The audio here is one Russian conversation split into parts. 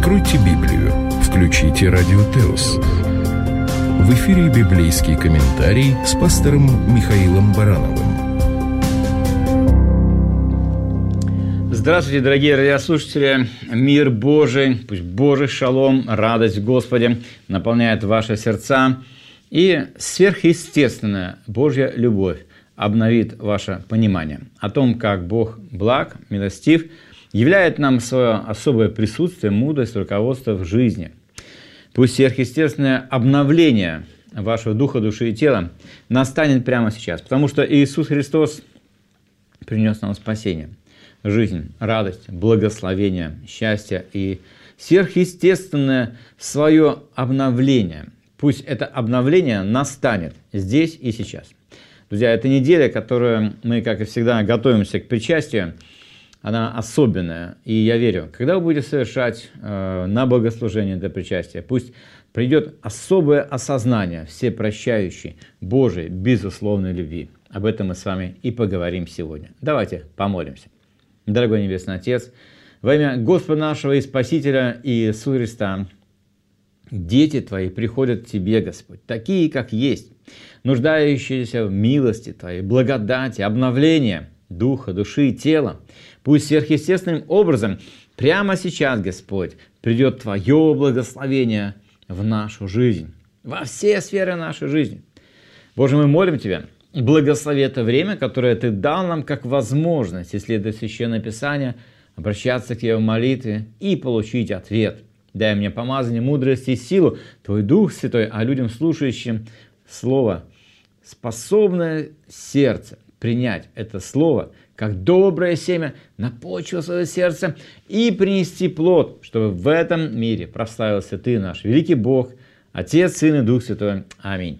Откройте Библию, включите Радио Теос. В эфире библейский комментарий с пастором Михаилом Барановым. Здравствуйте, дорогие радиослушатели! Мир Божий, пусть Божий шалом, радость в Господе наполняет ваши сердца, и сверхъестественная Божья любовь обновит ваше понимание о том, как Бог благ, милостив, являет нам свое особое присутствие, мудрость, руководство в жизни. Пусть сверхъестественное обновление вашего духа, души и тела настанет прямо сейчас, потому что Иисус Христос принес нам спасение – жизнь, радость, благословение, счастье и сверхъестественное свое обновление. Пусть это обновление настанет здесь и сейчас. Друзья, эта неделя, которую мы, как и всегда, готовимся к причастию, она особенная. И я верю, когда вы будете совершать э, на богослужение до причастия, пусть придет особое осознание всепрощающей Божией безусловной любви. Об этом мы с вами и поговорим сегодня. Давайте помолимся. Дорогой Небесный Отец, во имя Господа нашего и Спасителя Иисуса Христа, дети Твои приходят к Тебе, Господь, такие, как есть, нуждающиеся в милости Твоей, благодати, обновлении духа, души и тела. Пусть сверхъестественным образом прямо сейчас, Господь, придет Твое благословение в нашу жизнь, во все сферы нашей жизни. Боже, мы молим Тебя – Благослови это время, которое Ты дал нам как возможность, исследовать Священное Писание, обращаться к Тебе в молитве и получить ответ. Дай мне помазание, мудрость и силу, Твой Дух Святой, а людям, слушающим Слово, способное сердце принять это Слово как доброе семя на почву своего сердца и принести плод, чтобы в этом мире прославился Ты, наш великий Бог, Отец, Сын и Дух Святой. Аминь.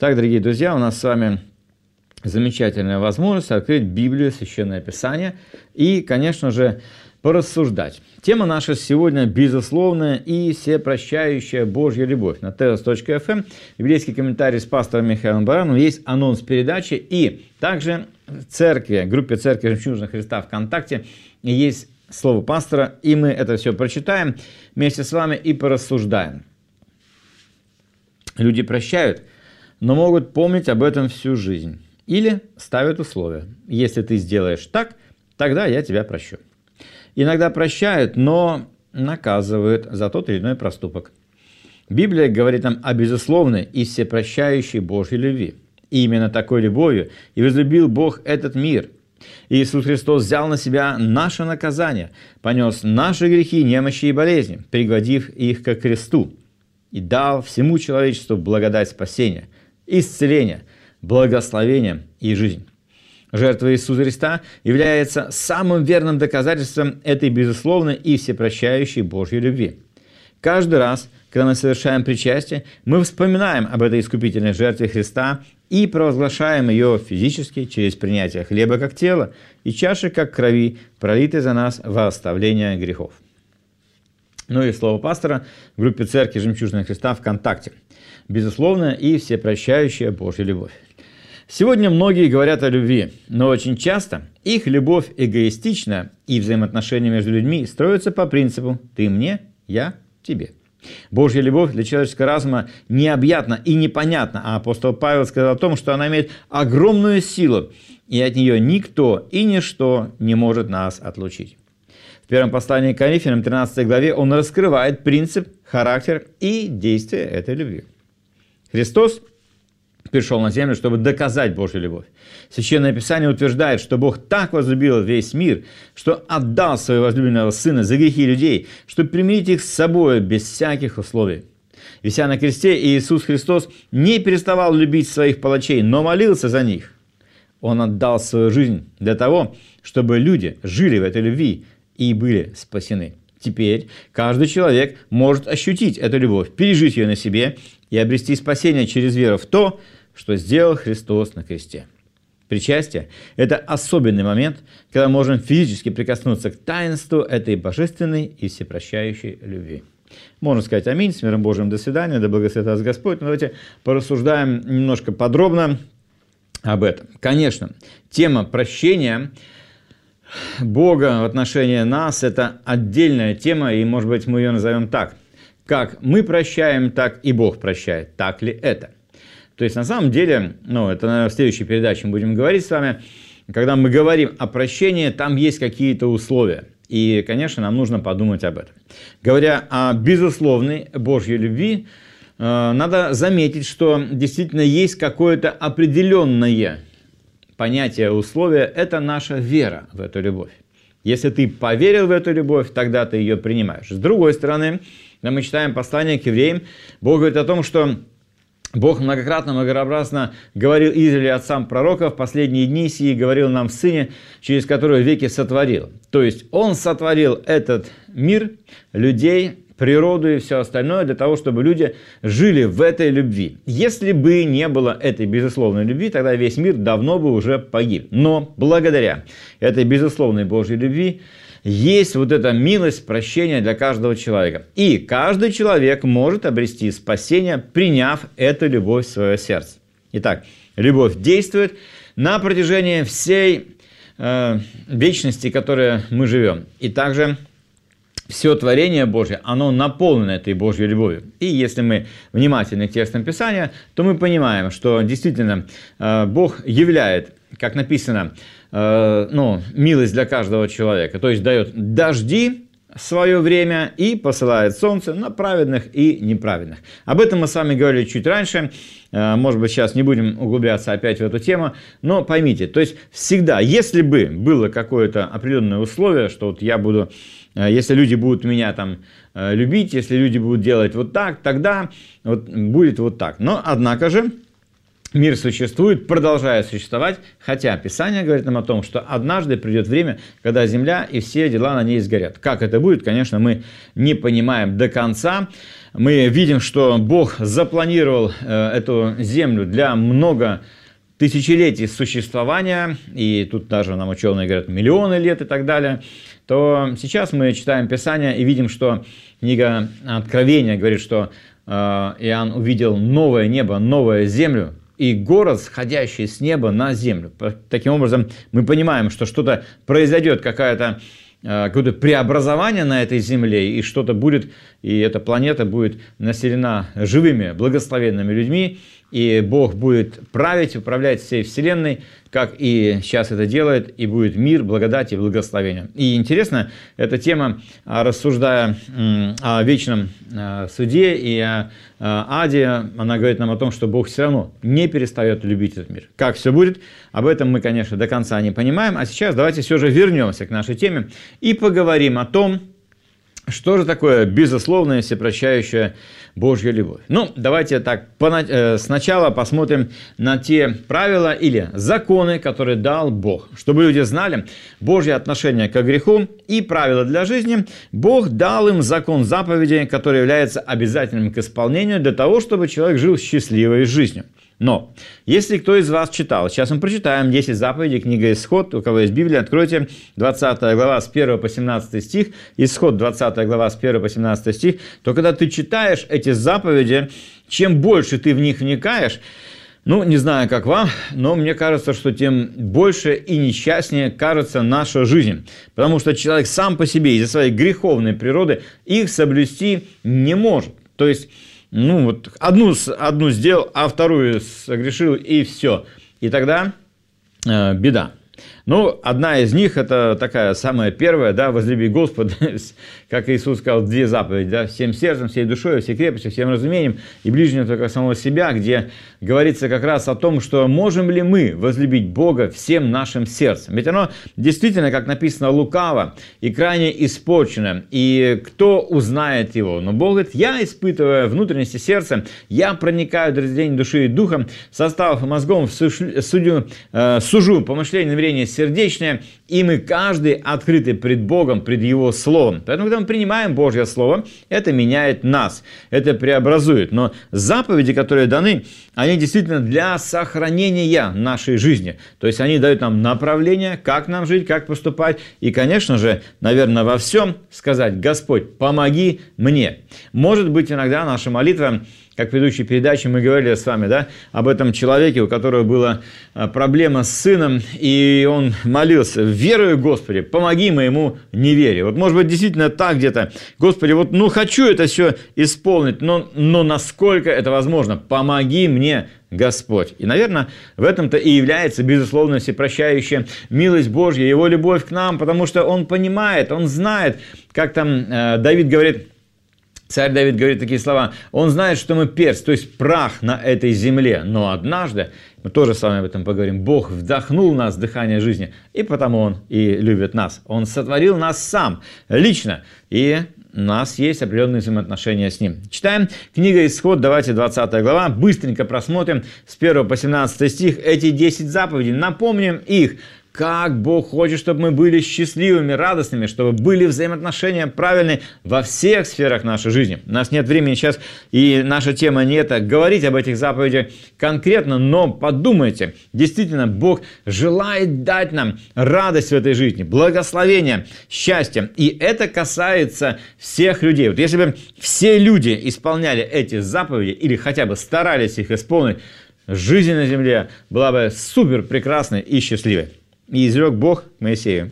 Так, дорогие друзья, у нас с вами замечательная возможность открыть Библию, Священное Писание и, конечно же, порассуждать. Тема наша сегодня безусловная и всепрощающая Божья любовь. На teos.fm эм библейский комментарий с пастором Михаилом Барановым есть анонс передачи и также в церкви, группе Церкви Жемчужного Христа ВКонтакте есть слово пастора, и мы это все прочитаем вместе с вами и порассуждаем. Люди прощают, но могут помнить об этом всю жизнь. Или ставят условия. Если ты сделаешь так, тогда я тебя прощу. Иногда прощают, но наказывают за тот или иной проступок. Библия говорит нам о безусловной и всепрощающей Божьей любви. И именно такой любовью и возлюбил Бог этот мир. Иисус Христос взял на себя наше наказание, понес наши грехи, немощи и болезни, пригодив их к кресту, и дал всему человечеству благодать спасения, исцеления – благословением и жизнь. Жертва Иисуса Христа является самым верным доказательством этой безусловной и всепрощающей Божьей любви. Каждый раз, когда мы совершаем причастие, мы вспоминаем об этой искупительной жертве Христа и провозглашаем ее физически через принятие хлеба как тела и чаши как крови, пролитой за нас во оставление грехов. Ну и слово пастора в группе Церкви Жемчужного Христа ВКонтакте. Безусловно, и всепрощающая Божья любовь. Сегодня многие говорят о любви, но очень часто их любовь эгоистична, и взаимоотношения между людьми строятся по принципу «ты мне, я тебе». Божья любовь для человеческого разума необъятна и непонятна, а апостол Павел сказал о том, что она имеет огромную силу, и от нее никто и ничто не может нас отлучить. В первом послании к Коринфянам, 13 главе, он раскрывает принцип, характер и действие этой любви. Христос пришел на землю, чтобы доказать Божью любовь. Священное Писание утверждает, что Бог так возлюбил весь мир, что отдал своего возлюбленного Сына за грехи людей, чтобы примирить их с собой без всяких условий. Вися на кресте, Иисус Христос не переставал любить своих палачей, но молился за них. Он отдал свою жизнь для того, чтобы люди жили в этой любви и были спасены. Теперь каждый человек может ощутить эту любовь, пережить ее на себе и обрести спасение через веру в то, что сделал Христос на кресте. Причастие – это особенный момент, когда можем физически прикоснуться к таинству этой божественной и всепрощающей любви. Можно сказать аминь, с миром Божьим, до свидания, да благословит вас Господь. Но давайте порассуждаем немножко подробно об этом. Конечно, тема прощения Бога в отношении нас – это отдельная тема, и, может быть, мы ее назовем так. Как мы прощаем, так и Бог прощает. Так ли это? То есть, на самом деле, ну, это, наверное, в следующей передаче мы будем говорить с вами, когда мы говорим о прощении, там есть какие-то условия. И, конечно, нам нужно подумать об этом. Говоря о безусловной Божьей любви, э, надо заметить, что действительно есть какое-то определенное понятие условия – это наша вера в эту любовь. Если ты поверил в эту любовь, тогда ты ее принимаешь. С другой стороны, когда мы читаем послание к евреям, Бог говорит о том, что Бог многократно, многообразно говорил Израилю отцам пророков, последние дни сии говорил нам в Сыне, через который веки сотворил. То есть Он сотворил этот мир, людей, природу и все остальное для того, чтобы люди жили в этой любви. Если бы не было этой безусловной любви, тогда весь мир давно бы уже погиб. Но благодаря этой безусловной Божьей любви есть вот эта милость, прощения для каждого человека. И каждый человек может обрести спасение, приняв эту любовь в свое сердце. Итак, любовь действует на протяжении всей э, вечности, в которой мы живем. И также все творение Божье, оно наполнено этой Божьей любовью. И если мы внимательны к текстам Писания, то мы понимаем, что действительно э, Бог являет, как написано, э, ну, милость для каждого человека. То есть дает дожди свое время и посылает солнце на праведных и неправедных. Об этом мы с вами говорили чуть раньше. Э, может быть, сейчас не будем углубляться опять в эту тему, но поймите, то есть всегда, если бы было какое-то определенное условие, что вот я буду Э, если люди будут меня там любить, если люди будут делать вот так, тогда вот будет вот так. Но, однако же, мир существует, продолжает существовать, хотя Писание говорит нам о том, что однажды придет время, когда земля и все дела на ней сгорят. Как это будет, конечно, мы не понимаем до конца. Мы видим, что Бог запланировал э, эту землю для много тысячелетий существования, и тут даже нам ученые говорят миллионы лет и так далее – то сейчас мы читаем Писание и видим, что книга Откровения говорит, что э, Иоанн увидел новое небо, новую землю, и город, сходящий с неба на землю. Таким образом, мы понимаем, что что-то произойдет, какая-то э, какое-то преобразование на этой земле, и что-то будет, и эта планета будет населена живыми, благословенными людьми, и Бог будет править, управлять всей Вселенной, как и сейчас это делает, и будет мир, благодать и благословение. И интересно, эта тема, а, рассуждая о вечном а, суде и о аде, она говорит нам о том, что Бог все равно не перестает любить этот мир. Как все будет, об этом мы, конечно, до конца не понимаем. А сейчас давайте все же вернемся к нашей теме и поговорим о том, что же такое безусловная всепрощающая Божья любовь? Ну, давайте так э, сначала посмотрим на те правила или законы, которые дал Бог. Чтобы люди знали Божье отношение к греху и правила для жизни, Бог дал им закон заповедей, который является обязательным к исполнению для того, чтобы человек жил счастливой жизнью. Но, если кто из вас читал, сейчас мы прочитаем 10 заповедей, книга Исход, у кого есть Библия, откройте 20 глава с 1 по 17 стих, Исход 20 глава с 1 по 17 стих, то когда ты читаешь эти заповеди, чем больше ты в них вникаешь, ну, не знаю, как вам, но мне кажется, что тем больше и несчастнее кажется наша жизнь. Потому что человек сам по себе из-за своей греховной природы их соблюсти не может. То есть ну, вот одну, одну сделал, а вторую согрешил, и все. И тогда э, беда. Ну, одна из них, это такая самая первая, да, возлюби Господа, как Иисус сказал, две заповеди, да, всем сердцем, всей душой, всей крепостью, всем разумением, и ближнего только самого себя, где говорится как раз о том, что можем ли мы возлюбить Бога всем нашим сердцем. Ведь оно действительно, как написано, лукаво и крайне испорчено, и кто узнает его? Но Бог говорит, я испытываю внутренности сердца, я проникаю до разделения души и духа, состав мозгом судью, э, сужу помышления, намерения сердечное, и мы каждый открыты пред Богом, пред Его Словом. Поэтому, когда мы принимаем Божье Слово, это меняет нас, это преобразует. Но заповеди, которые даны, они действительно для сохранения нашей жизни. То есть они дают нам направление, как нам жить, как поступать. И, конечно же, наверное, во всем сказать, Господь, помоги мне. Может быть, иногда наша молитва как в предыдущей передаче мы говорили с вами, да, об этом человеке, у которого была а, проблема с сыном, и он молился, верую, Господи, помоги моему неверию. Вот может быть действительно так где-то, Господи, вот ну хочу это все исполнить, но, но насколько это возможно, помоги мне Господь. И, наверное, в этом-то и является, безусловно, всепрощающая милость Божья, Его любовь к нам, потому что Он понимает, Он знает, как там э, Давид говорит, Царь Давид говорит такие слова. Он знает, что мы перст, то есть прах на этой земле. Но однажды, мы тоже с вами об этом поговорим, Бог вдохнул в нас дыхание жизни, и потому Он и любит нас. Он сотворил нас сам, лично. И у нас есть определенные взаимоотношения с Ним. Читаем книга Исход, давайте 20 глава, быстренько просмотрим с 1 по 17 стих эти 10 заповедей, напомним их, как Бог хочет, чтобы мы были счастливыми, радостными, чтобы были взаимоотношения правильные во всех сферах нашей жизни. У нас нет времени сейчас, и наша тема не это, говорить об этих заповедях конкретно, но подумайте, действительно, Бог желает дать нам радость в этой жизни, благословение, счастье, и это касается всех людей. Вот если бы все люди исполняли эти заповеди или хотя бы старались их исполнить, жизнь на земле была бы супер прекрасной и счастливой. И изрек Бог Моисею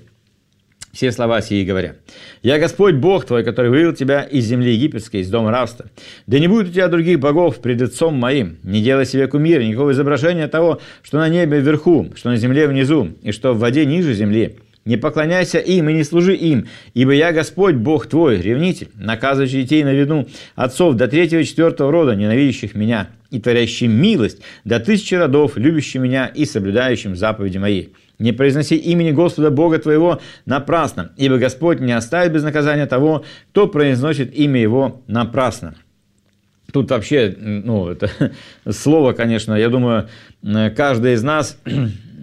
все слова сии говоря. «Я Господь Бог твой, который вывел тебя из земли египетской, из дома рабства. Да не будет у тебя других богов пред лицом моим. Не делай себе кумира, никакого изображения того, что на небе вверху, что на земле внизу, и что в воде ниже земли. Не поклоняйся им и не служи им, ибо я Господь Бог твой, ревнитель, наказывающий детей на виду отцов до третьего и четвертого рода, ненавидящих меня, и творящий милость до тысячи родов, любящий меня и соблюдающим заповеди мои». Не произноси имени Господа Бога твоего напрасно, ибо Господь не оставит без наказания того, кто произносит имя Его напрасно. Тут вообще, ну, это слово, конечно, я думаю, каждый из нас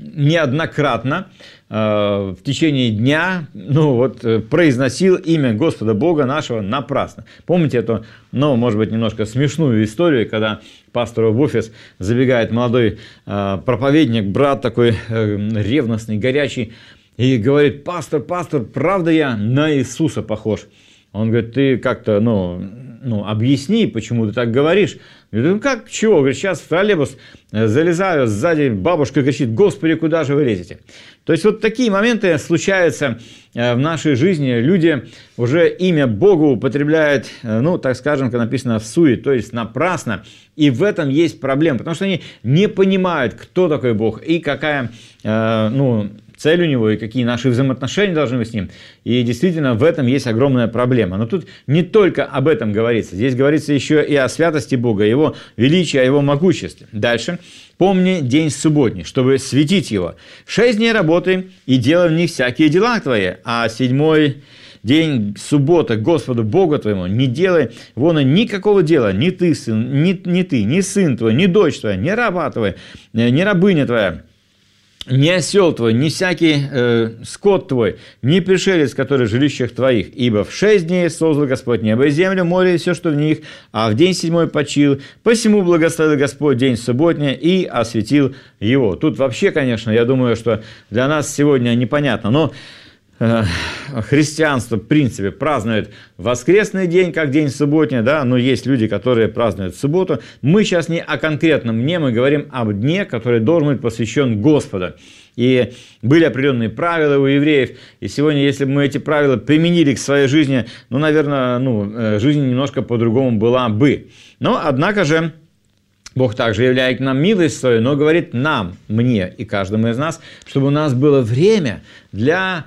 неоднократно э, в течение дня ну, вот, э, произносил имя Господа Бога нашего напрасно. Помните эту, ну, может быть, немножко смешную историю, когда пастору в офис забегает молодой э, проповедник, брат такой ревностный, горячий, и говорит, пастор, пастор, правда я на Иисуса похож? Он говорит, ты как-то, ну, ну, объясни, почему ты так говоришь. Я говорю, ну как, чего? Говорит, сейчас в троллейбус э, залезаю, сзади бабушка кричит, Господи, куда же вы лезете? То есть вот такие моменты случаются э, в нашей жизни. Люди уже имя Богу употребляют, э, ну, так скажем, как написано, в суе, то есть напрасно. И в этом есть проблема, потому что они не понимают, кто такой Бог и какая, ну, цель у него и какие наши взаимоотношения должны быть с ним. И действительно в этом есть огромная проблема. Но тут не только об этом говорится. Здесь говорится еще и о святости Бога, о его величии, о его могуществе. Дальше. Помни день субботний, чтобы светить его. Шесть дней работай и делай в них всякие дела твои, а седьмой день суббота Господу Бога твоему, не делай вон никакого дела, ни ты, сын, ни, ни ты, ни сын твой, ни дочь твоя, ни раба твоя, ни рабыня твоя, ни осел твой, ни всякий э, скот твой, ни пришелец, который в жилищах твоих, ибо в шесть дней создал Господь небо и землю, море и все, что в них, а в день седьмой почил, посему благословил Господь день субботний и осветил его. Тут вообще, конечно, я думаю, что для нас сегодня непонятно, но христианство, в принципе, празднует воскресный день, как день субботний, да, но есть люди, которые празднуют субботу. Мы сейчас не о конкретном дне, мы говорим об дне, который должен быть посвящен Господу. И были определенные правила у евреев, и сегодня, если бы мы эти правила применили к своей жизни, ну, наверное, ну, э, жизнь немножко по-другому была бы. Но, однако же, Бог также являет нам милость свою, но говорит нам, мне и каждому из нас, чтобы у нас было время для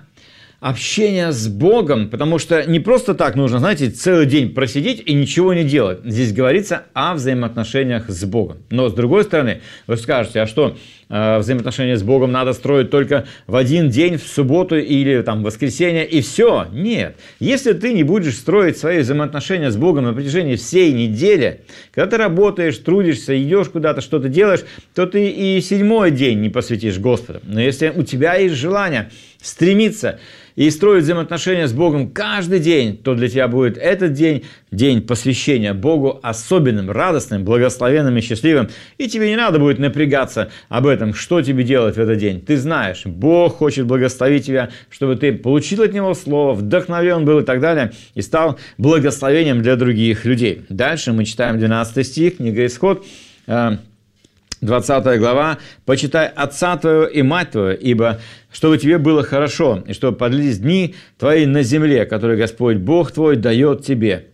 общение с Богом, потому что не просто так нужно, знаете, целый день просидеть и ничего не делать. Здесь говорится о взаимоотношениях с Богом. Но с другой стороны, вы скажете, а что, э, взаимоотношения с Богом надо строить только в один день, в субботу или там в воскресенье, и все? Нет. Если ты не будешь строить свои взаимоотношения с Богом на протяжении всей недели, когда ты работаешь, трудишься, идешь куда-то, что-то делаешь, то ты и седьмой день не посвятишь Господу. Но если у тебя есть желание стремиться и строить взаимоотношения с Богом каждый день, то для тебя будет этот день, день посвящения Богу особенным, радостным, благословенным и счастливым. И тебе не надо будет напрягаться об этом, что тебе делать в этот день. Ты знаешь, Бог хочет благословить тебя, чтобы ты получил от Него Слово, вдохновлен был и так далее, и стал благословением для других людей. Дальше мы читаем 12 стих, книга Исход, э, 20 глава, «Почитай отца твоего и мать твою, ибо чтобы тебе было хорошо, и чтобы подлились дни твои на земле, которые Господь Бог твой дает тебе».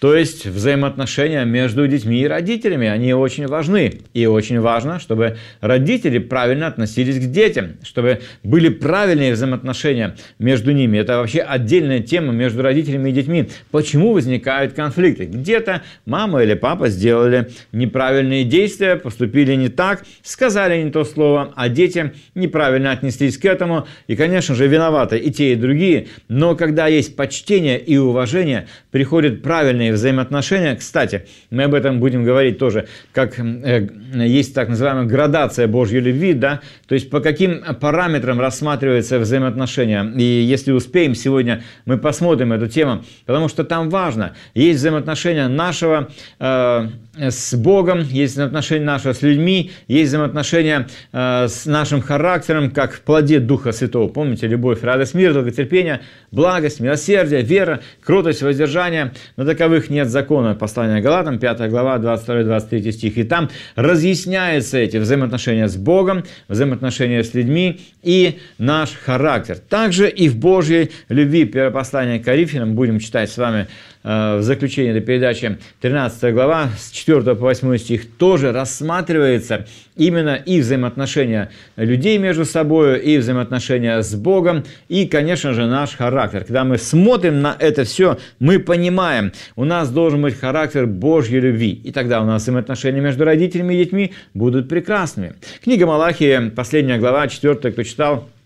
То есть взаимоотношения между детьми и родителями, они очень важны. И очень важно, чтобы родители правильно относились к детям, чтобы были правильные взаимоотношения между ними. Это вообще отдельная тема между родителями и детьми. Почему возникают конфликты? Где-то мама или папа сделали неправильные действия, поступили не так, сказали не то слово, а дети неправильно отнеслись к этому. И, конечно же, виноваты и те, и другие. Но когда есть почтение и уважение, приходят правильные личные взаимоотношения. Кстати, мы об этом будем говорить тоже, как э, есть так называемая градация Божьей любви, да, то есть по каким параметрам рассматриваются взаимоотношения. И если успеем, сегодня мы посмотрим эту тему, потому что там важно. Есть взаимоотношения нашего э, с Богом, есть взаимоотношения нашего с людьми, есть взаимоотношения э, с нашим характером, как в плоде Духа Святого. Помните, любовь, радость, мир, долготерпение, благость, милосердие, вера, кротость, воздержание. Но таковых нет закона. Послание Галатам, 5 глава, 22-23 стих. И там разъясняются эти взаимоотношения с Богом, взаимоотношения с людьми и наш характер. Также и в Божьей любви, первое послание к Коринфянам, будем читать с вами в заключение этой передачи 13 глава с 4 по 8 стих тоже рассматривается именно и взаимоотношения людей между собой, и взаимоотношения с Богом, и, конечно же, наш характер. Когда мы смотрим на это все, мы понимаем, у нас должен быть характер Божьей любви. И тогда у нас взаимоотношения между родителями и детьми будут прекрасными. Книга Малахии, последняя глава, 4, кто читал, Э,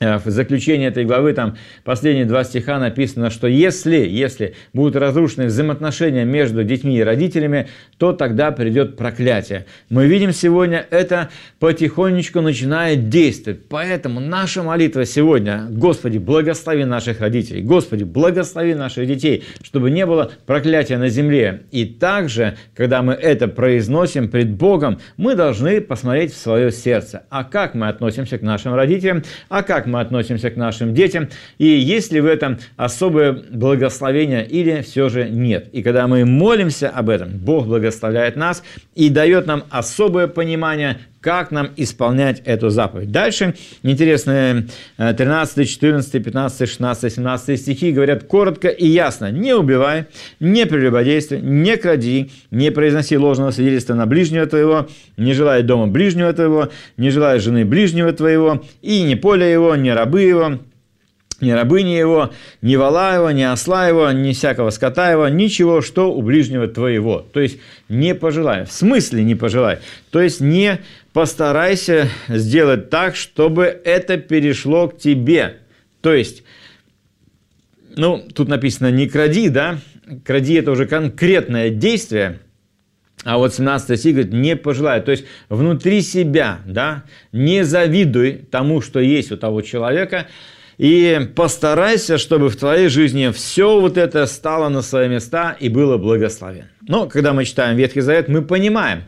в заключении этой главы, там последние два стиха написано, что если, если будут разрушены взаимоотношения между детьми и родителями, то тогда придет проклятие. Мы видим сегодня, это потихонечку начинает действовать. Поэтому наша молитва сегодня, Господи, благослови наших родителей, Господи, благослови наших детей, чтобы не было проклятия на земле. И также, когда мы это произносим пред Богом, мы должны посмотреть в свое сердце. А как мы относимся к нашим родителям, а как как мы относимся к нашим детям, и есть ли в этом особое благословение или все же нет. И когда мы молимся об этом, Бог благословляет нас и дает нам особое понимание, как нам исполнять эту заповедь. Дальше интересные 13, 14, 15, 16, 17 стихи говорят коротко и ясно. Не убивай, не прелюбодействуй, не кради, не произноси ложного свидетельства на ближнего твоего, не желай дома ближнего твоего, не желай жены ближнего твоего, и не поле его, не рабы его, ни рабыни его, ни вала его, ни осла его, ни всякого скота его, ничего, что у ближнего твоего. То есть не пожелай. В смысле не пожелай? То есть не постарайся сделать так, чтобы это перешло к тебе. То есть, ну, тут написано не кради, да? Кради – это уже конкретное действие, а вот 17 стих говорит, не пожелай. То есть внутри себя, да, не завидуй тому, что есть у того человека, и постарайся, чтобы в твоей жизни все вот это стало на свои места и было благословенно. Но когда мы читаем Ветхий Завет, мы понимаем,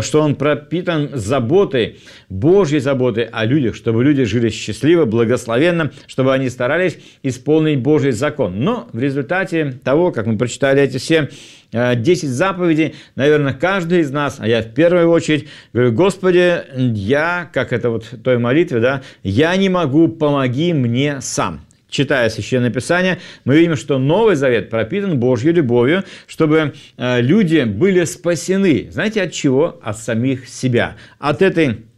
что он пропитан заботой, Божьей заботой о людях, чтобы люди жили счастливо, благословенно, чтобы они старались исполнить Божий закон. Но в результате того, как мы прочитали эти все 10 э, заповедей, наверное, каждый из нас, а я в первую очередь говорю, Господи, я, как это вот в той молитве, да, я не могу, помоги мне сам читая Священное Писание, мы видим, что Новый Завет пропитан Божьей любовью, чтобы э, люди были спасены. Знаете, от чего? От самих себя. От этой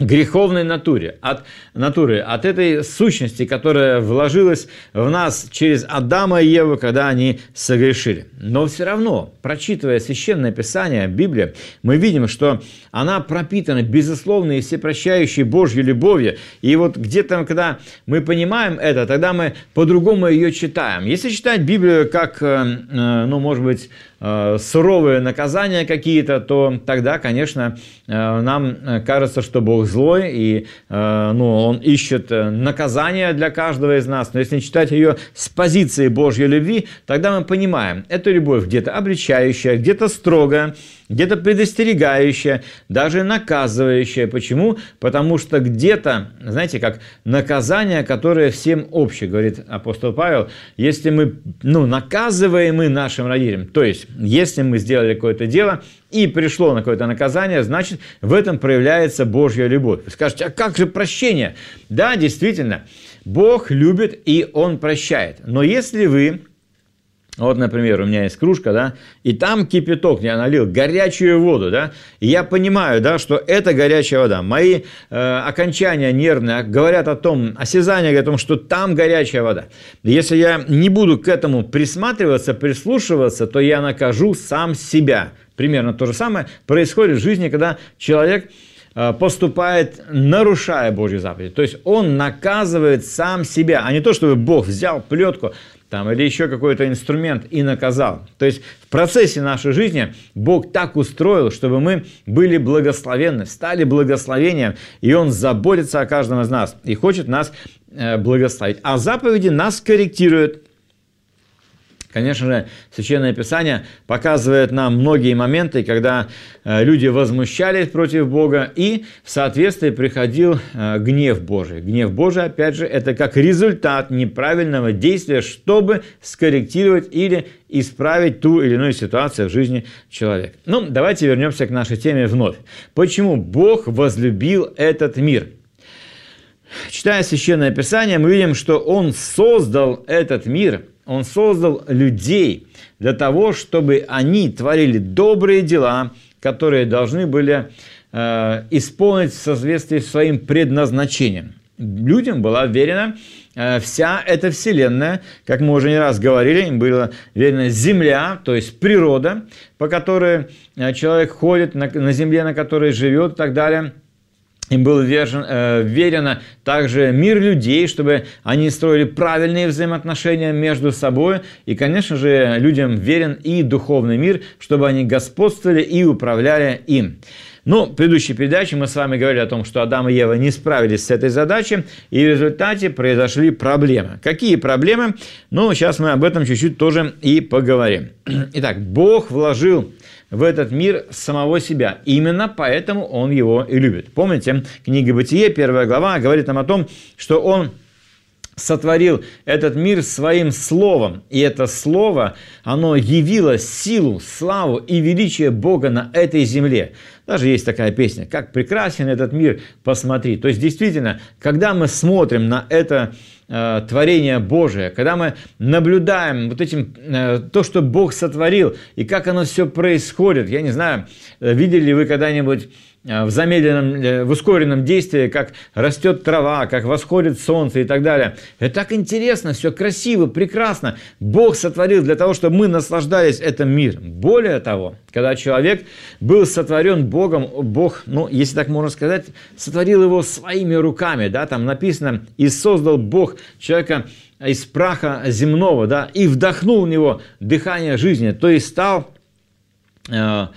греховной натуре, от натуры, от этой сущности, которая вложилась в нас через Адама и Еву, когда они согрешили. Но все равно, прочитывая Священное Писание, Библию, мы видим, что она пропитана безусловной и всепрощающей Божьей любовью. И вот где-то, когда мы понимаем это, тогда мы по-другому ее читаем. Если читать Библию как, э, э, ну, может быть, суровые наказания какие-то, то тогда, конечно, э, нам кажется, что Бог злой, и э, ну, Он ищет наказания для каждого из нас. Но если читать ее с позиции Божьей любви, тогда мы понимаем, эту любовь где-то обличающая, где-то строгая, где-то предостерегающая, даже наказывающая. Почему? Потому что где-то, знаете, как наказание, которое всем общее, говорит апостол Павел, если мы ну, наказываем мы нашим родителям, то есть, если мы сделали какое-то дело, и пришло на какое-то наказание, значит, в этом проявляется Божья любовь. Вы скажете, а как же прощение? Да, действительно, Бог любит и Он прощает. Но если вы вот, например, у меня есть кружка, да, и там кипяток, я налил горячую воду, да, и я понимаю, да, что это горячая вода. Мои э, окончания нервные говорят о том, осязание говорит о том, что там горячая вода. Если я не буду к этому присматриваться, прислушиваться, то я накажу сам себя. Примерно то же самое происходит в жизни, когда человек э, поступает, нарушая Божьи заповеди. То есть он наказывает сам себя, а не то, чтобы Бог взял плетку, там, или еще какой-то инструмент и наказал. То есть в процессе нашей жизни Бог так устроил, чтобы мы были благословенны, стали благословением, и Он заботится о каждом из нас и хочет нас э, благословить. А заповеди нас корректируют, Конечно же, Священное Писание показывает нам многие моменты, когда э, люди возмущались против Бога, и в соответствии приходил э, гнев Божий. Гнев Божий, опять же, это как результат неправильного действия, чтобы скорректировать или исправить ту или иную ситуацию в жизни человека. Ну, давайте вернемся к нашей теме вновь. Почему Бог возлюбил этот мир? Читая Священное Писание, мы видим, что Он создал этот мир – он создал людей для того, чтобы они творили добрые дела, которые должны были э, исполнить в соответствии с своим предназначением. Людям была верена э, вся эта вселенная, как мы уже не раз говорили, им была верена земля, то есть природа, по которой э, человек ходит, на, на земле, на которой живет и так далее – им было вержен, э, верено также мир людей, чтобы они строили правильные взаимоотношения между собой. И, конечно же, людям верен и духовный мир, чтобы они господствовали и управляли им. Ну, в предыдущей передаче мы с вами говорили о том, что Адам и Ева не справились с этой задачей, и в результате произошли проблемы. Какие проблемы? Ну, сейчас мы об этом чуть-чуть тоже и поговорим. Итак, Бог вложил в этот мир самого себя. Именно поэтому он его и любит. Помните, книга Бытие, первая глава, говорит нам о том, что он сотворил этот мир своим словом. И это слово, оно явило силу, славу и величие Бога на этой земле. Даже есть такая песня «Как прекрасен этот мир, посмотри». То есть, действительно, когда мы смотрим на это э, творение Божие, когда мы наблюдаем вот этим, э, то, что Бог сотворил, и как оно все происходит, я не знаю, э, видели ли вы когда-нибудь в замедленном, э, в ускоренном действии, как растет трава, как восходит солнце и так далее. Это так интересно, все красиво, прекрасно. Бог сотворил для того, чтобы мы наслаждались этим миром. Более того, когда человек был сотворен Богом, Бог, ну, если так можно сказать, сотворил его своими руками, да, там написано, и создал Бог человека из праха земного, да, и вдохнул в него дыхание жизни, то есть стал э,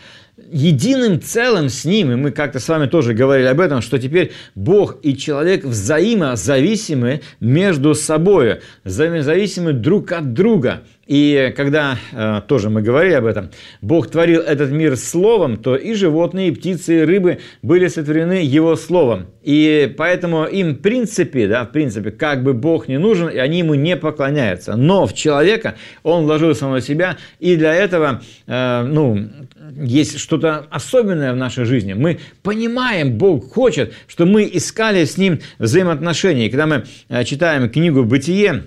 единым целым с ним, и мы как-то с вами тоже говорили об этом, что теперь Бог и человек взаимозависимы между собой, взаимозависимы друг от друга. И когда, э, тоже мы говорили об этом, Бог творил этот мир словом, то и животные, и птицы, и рыбы были сотворены его словом. И поэтому им в принципе, да, в принципе, как бы Бог не нужен, и они ему не поклоняются. Но в человека он вложил самого себя, и для этого, э, ну, есть что-то особенное в нашей жизни. Мы понимаем, Бог хочет, что мы искали с Ним взаимоотношения. И когда мы э, читаем книгу «Бытие»,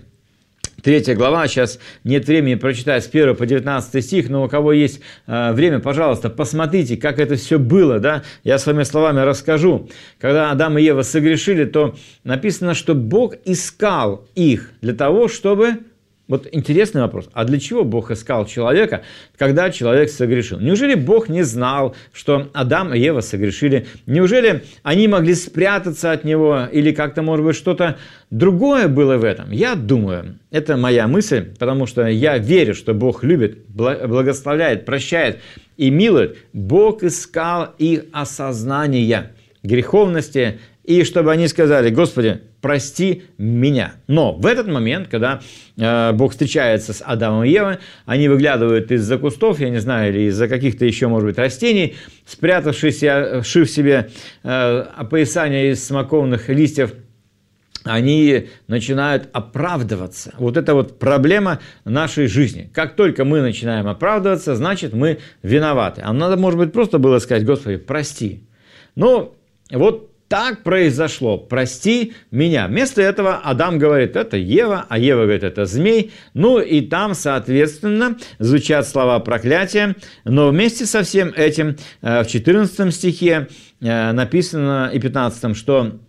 Третья глава, сейчас нет времени прочитать с 1 по 19 стих, но у кого есть э, время, пожалуйста, посмотрите, как это все было, да, я своими словами расскажу. Когда Адам и Ева согрешили, то написано, что Бог искал их для того, чтобы Вот интересный вопрос. А для чего Бог искал человека, когда человек согрешил? Неужели Бог не знал, что Адам и Ева согрешили? Неужели они могли спрятаться от него или как-то, может быть, что-то другое было в этом? Я думаю, это моя мысль, потому что я верю, что Бог любит, благословляет, прощает и милует. Бог искал их осознания греховности и чтобы они сказали, Господи, прости меня. Но в этот момент, когда э, Бог встречается с Адамом и Евой, они выглядывают из-за кустов, я не знаю, или из-за каких-то еще, может быть, растений, спрятавшись, шив себе э, опоясание из смоковных листьев, они начинают оправдываться. Вот это вот проблема нашей жизни. Как только мы начинаем оправдываться, значит мы виноваты. А надо, может быть, просто было сказать, Господи, прости. Ну, вот так произошло, прости меня. Вместо этого Адам говорит, это Ева, а Ева говорит, это змей. Ну и там, соответственно, звучат слова проклятия. Но вместе со всем этим э, в 14 стихе э, написано и 15, что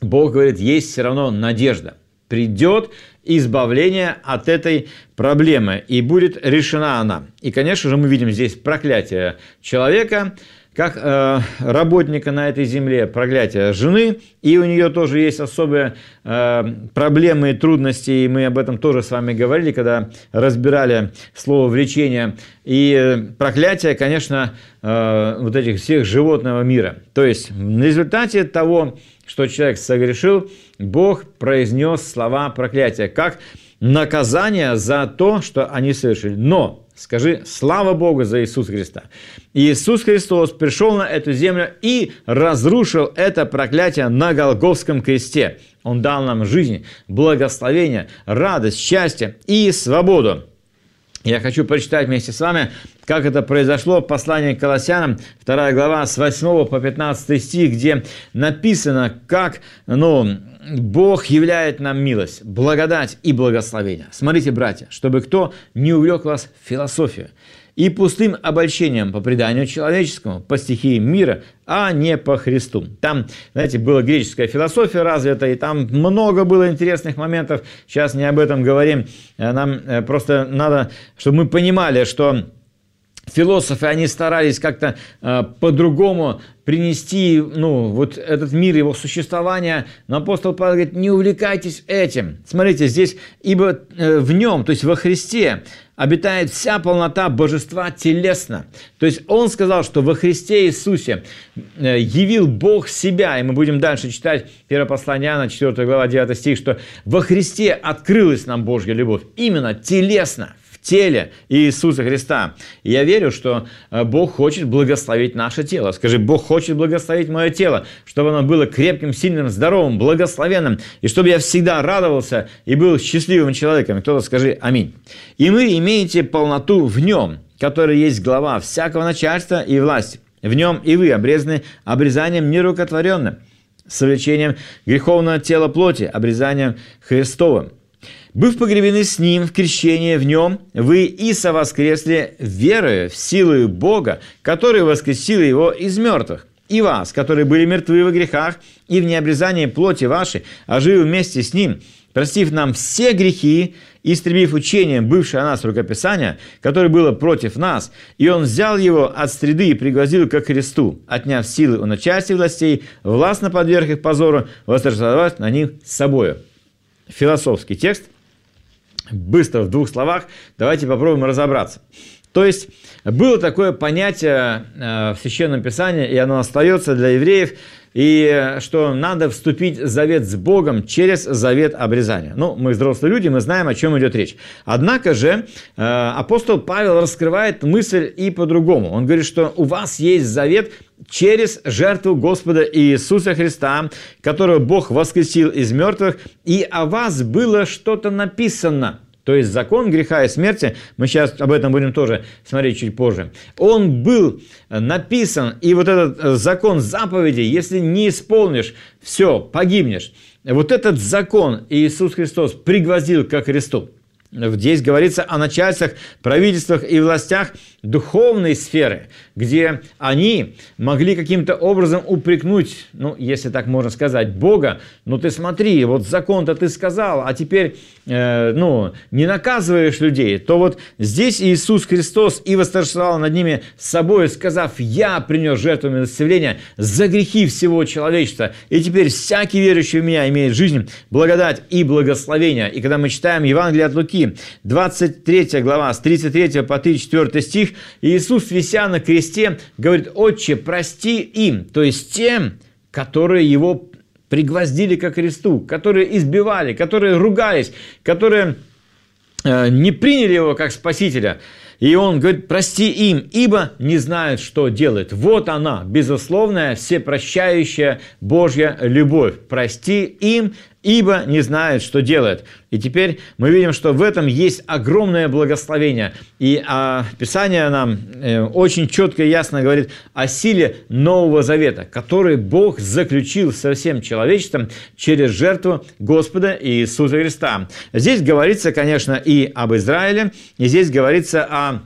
Бог говорит, есть все равно надежда. Придет избавление от этой проблемы, и будет решена она. И, конечно же, мы видим здесь проклятие человека, как э, работника на этой земле, проклятие жены, и у нее тоже есть особые э, проблемы и трудности, и мы об этом тоже с вами говорили, когда разбирали слово «влечение», и э, проклятие, конечно, э, вот этих всех животного мира. То есть в результате того, что человек согрешил, Бог произнес слова проклятия, как наказание за то, что они совершили. Но Скажи, слава Богу за Иисуса Христа. Иисус Христос пришел на эту землю и разрушил это проклятие на Голговском кресте. Он дал нам жизнь, благословение, радость, счастье и свободу. Я хочу прочитать вместе с вами, как это произошло в послании к Колоссянам, 2 глава, с 8 по 15 стих, где написано, как ну, Бог являет нам милость, благодать и благословение. Смотрите, братья, чтобы кто не увлек вас в философию и пустым обольщением по преданию человеческому, по стихии мира, а не по Христу. Там, знаете, была греческая философия развита, и там много было интересных моментов. Сейчас не об этом говорим. Нам э, просто надо, чтобы мы понимали, что философы, они старались как-то э, по-другому принести, ну, вот этот мир, его существование. Но апостол Павел говорит, не увлекайтесь этим. Смотрите, здесь, ибо э, в нем, то есть во Христе, обитает вся полнота божества телесно. То есть он сказал, что во Христе Иисусе э, явил Бог себя, и мы будем дальше читать 1 послание Иоанна, 4 глава, 9 стих, что во Христе открылась нам Божья любовь, именно телесно, теле Иисуса Христа. И я верю, что э, Бог хочет благословить наше тело. Скажи, Бог хочет благословить мое тело, чтобы оно было крепким, сильным, здоровым, благословенным, и чтобы я всегда радовался и был счастливым человеком. Кто-то скажи «Аминь». И вы имеете полноту в нем, который есть глава всякого начальства и власти. В нем и вы обрезаны обрезанием нерукотворенным, совлечением греховного тела плоти, обрезанием Христовым, Быв погребены с Ним в крещении в Нем, вы и совоскресли верою в силу Бога, который воскресил Его из мертвых. И вас, которые были мертвы во грехах и в необрезании плоти вашей, ожив вместе с Ним, простив нам все грехи, истребив учением бывшее о нас рукописание, которое было против нас, и он взял его от среды и пригвоздил ко Христу, отняв силы у начальстве властей, властно подверг их позору, восторжествовав на них собою. Философский текст – быстро в двух словах, давайте попробуем разобраться. То есть было такое понятие э, в Священном Писании, и оно остается для евреев, и что надо вступить в завет с Богом через завет обрезания. Ну, мы взрослые люди, мы знаем, о чем идет речь. Однако же э, апостол Павел раскрывает мысль и по-другому. Он говорит, что у вас есть завет через жертву Господа Иисуса Христа, которого Бог воскресил из мертвых, и о вас было что-то написано – то есть закон греха и смерти, мы сейчас об этом будем тоже смотреть чуть позже, он был написан, и вот этот э, закон заповедей, если не исполнишь, все, погибнешь. Вот этот закон Иисус Христос пригвоздил ко Христу. Здесь говорится о начальствах, правительствах и властях духовной сферы, где они могли каким-то образом упрекнуть, ну, если так можно сказать, Бога, ну ты смотри, вот закон-то ты сказал, а теперь э, ну, не наказываешь людей, то вот здесь Иисус Христос и восторжествовал над ними с собой, сказав, «Я принес жертву милосердия за грехи всего человечества, и теперь всякий верующий в меня имеет жизнь, благодать и благословение». И когда мы читаем Евангелие от Луки, 23 глава, с 33 по 34 стих, Иисус, вися на кресте, говорит, «Отче, прости им», то есть тем, которые его пригвоздили ко кресту, которые избивали, которые ругались, которые э, не приняли его как спасителя. И он говорит, прости им, ибо не знают, что делать. Вот она, безусловная, всепрощающая Божья любовь. Прости им, ибо не знают, что делают. И теперь мы видим, что в этом есть огромное благословение. И а, Писание нам э, очень четко и ясно говорит о силе Нового Завета, который Бог заключил со всем человечеством через жертву Господа Иисуса Христа. Здесь говорится, конечно, и об Израиле, и здесь говорится о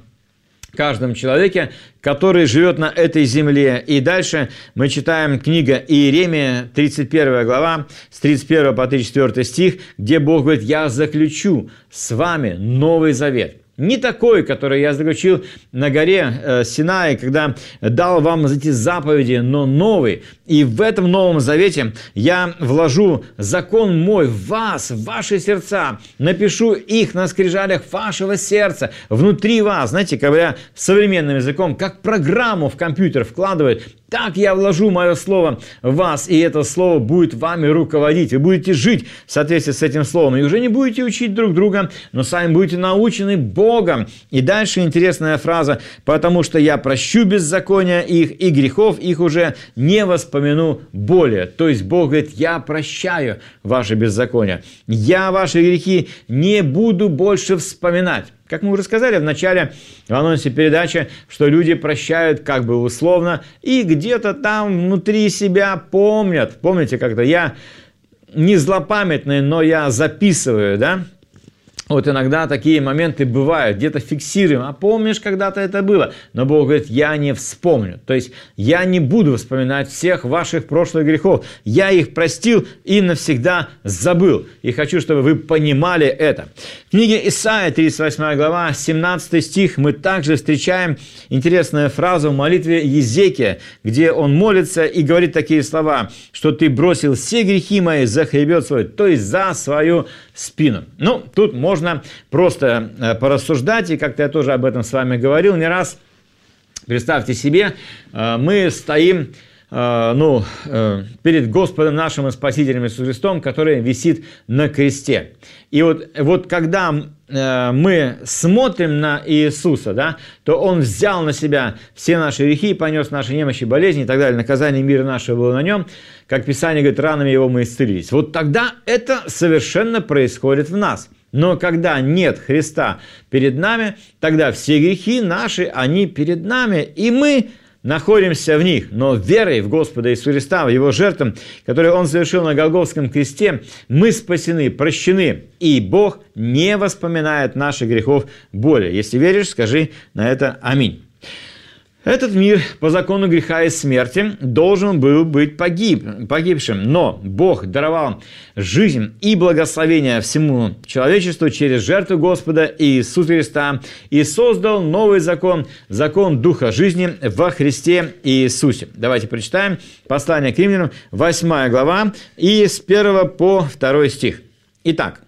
каждом человеке, который живет на этой земле. И дальше мы читаем книга Иеремия, 31 глава, с 31 по 34 стих, где Бог говорит, «Я заключу с вами новый завет». Не такой, который я заключил на горе э, Синай, когда дал вам эти заповеди, но новый. И в этом Новом Завете я вложу закон мой в вас, в ваши сердца. Напишу их на скрижалях вашего сердца, внутри вас. Знаете, говоря современным языком, как программу в компьютер вкладывают, так я вложу мое слово в вас, и это слово будет вами руководить. Вы будете жить в соответствии с этим словом. И уже не будете учить друг друга, но сами будете научены Богом. И дальше интересная фраза. «Потому что я прощу беззакония их, и грехов их уже не воспомяну более». То есть Бог говорит, я прощаю ваши беззакония. Я ваши грехи не буду больше вспоминать. Как мы уже сказали в начале в анонсе передачи, что люди прощают как бы условно и где-то там внутри себя помнят. Помните, как-то я не злопамятный, но я записываю, да? Вот иногда такие моменты бывают, где-то фиксируем, а помнишь, когда-то это было. Но Бог говорит, я не вспомню. То есть я не буду вспоминать всех ваших прошлых грехов. Я их простил и навсегда забыл. И хочу, чтобы вы понимали это. В книге Исаия, 38 глава, 17 стих, мы также встречаем интересную фразу в молитве Езекия, где он молится и говорит такие слова, что ты бросил все грехи мои за хребет свой, то есть за свою спину. Ну, тут можно просто э, порассуждать, и как-то я тоже об этом с вами говорил не раз. Представьте себе, э, мы стоим э, ну, перед Господом нашим и Спасителем Иисусом Христом, который висит на кресте. И вот, вот когда мы смотрим на Иисуса, да, то Он взял на себя все наши грехи, понес наши немощи, болезни и так далее. Наказание мира нашего было на Нем как Писание говорит, ранами его мы исцелились. Вот тогда это совершенно происходит в нас. Но когда нет Христа перед нами, тогда все грехи наши, они перед нами, и мы находимся в них, но верой в Господа Иисуса Христа, в Его жертву, которую Он совершил на Голговском кресте, мы спасены, прощены, и Бог не воспоминает наших грехов более. Если веришь, скажи на это «Аминь». Этот мир по закону греха и смерти должен был быть погиб, погибшим, но Бог даровал жизнь и благословение всему человечеству через жертву Господа Иисуса Христа и создал новый закон, закон Духа жизни во Христе Иисусе. Давайте прочитаем послание к римлянам, 8 глава, и с 1 по 2 стих. Итак,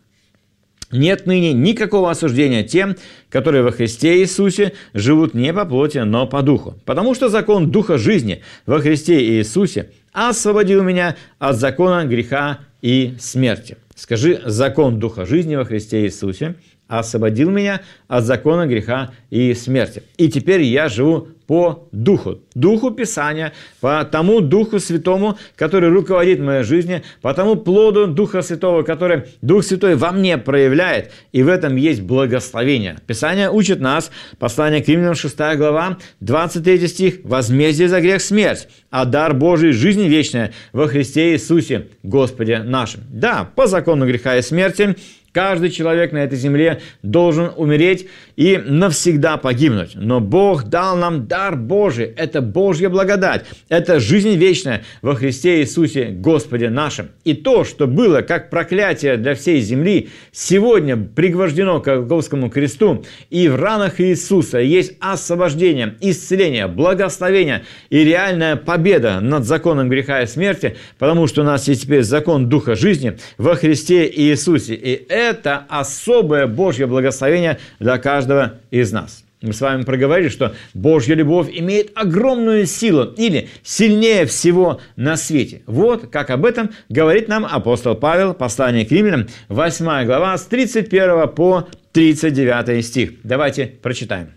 нет ныне никакого осуждения тем, которые во Христе Иисусе живут не по плоти, но по духу. Потому что закон Духа жизни во Христе Иисусе освободил меня от закона греха и смерти. Скажи, закон Духа жизни во Христе Иисусе освободил меня от закона греха и смерти. И теперь я живу по Духу, Духу Писания, по тому Духу Святому, который руководит моей жизнью, по тому плоду Духа Святого, который Дух Святой во мне проявляет, и в этом есть благословение. Писание учит нас, послание к Римлянам 6 глава, 23 стих, «Возмездие за грех – смерть, а дар Божий – жизнь вечная во Христе Иисусе, Господе нашим». Да, по закону греха и смерти Каждый человек на этой земле должен умереть и навсегда погибнуть. Но Бог дал нам дар Божий. Это Божья благодать. Это жизнь вечная во Христе Иисусе Господе нашим. И то, что было как проклятие для всей земли, сегодня пригвождено к Голговскому кресту. И в ранах Иисуса есть освобождение, исцеление, благословение и реальная победа над законом греха и смерти, потому что у нас есть теперь закон Духа жизни во Христе Иисусе. И это особое Божье благословение для каждого из нас. Мы с вами проговорили, что Божья любовь имеет огромную силу или сильнее всего на свете. Вот как об этом говорит нам апостол Павел, послание к римлянам, 8 глава, с 31 по 39 стих. Давайте прочитаем.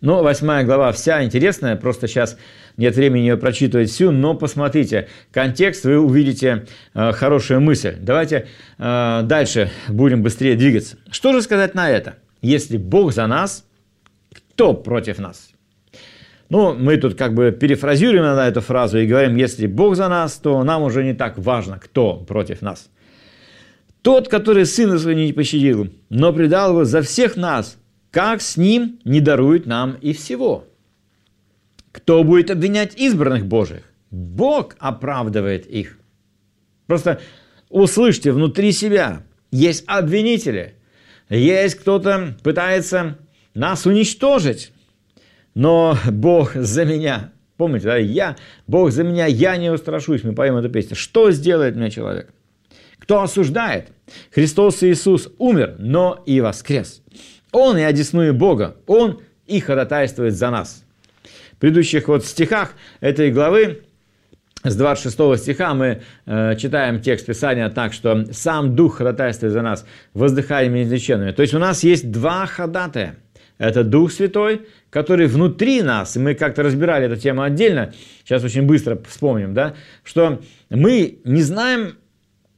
Ну, 8 глава вся интересная, просто сейчас нет времени ее прочитывать всю, но посмотрите контекст, вы увидите э, хорошую мысль. Давайте э, дальше будем быстрее двигаться. Что же сказать на это? Если Бог за нас, кто против нас? Ну, мы тут как бы перефразируем на эту фразу и говорим, если Бог за нас, то нам уже не так важно, кто против нас. Тот, который сына своего не пощадил, но предал его за всех нас, как с ним не дарует нам и всего. Кто будет обвинять избранных Божьих? Бог оправдывает их. Просто услышьте внутри себя, есть обвинители, есть кто-то пытается нас уничтожить, но Бог за меня. Помните, да, я, Бог за меня, я не устрашусь, мы поем эту песню. Что сделает мне человек? Кто осуждает? Христос Иисус умер, но и воскрес. Он и одесную Бога, Он и ходатайствует за нас предыдущих вот стихах этой главы, с 26 стиха мы э, читаем текст Писания так, что «сам Дух ходатайствует за нас, воздыхаем неизлеченными». То есть у нас есть два ходатая. Это Дух Святой, который внутри нас, и мы как-то разбирали эту тему отдельно, сейчас очень быстро вспомним, да, что мы не знаем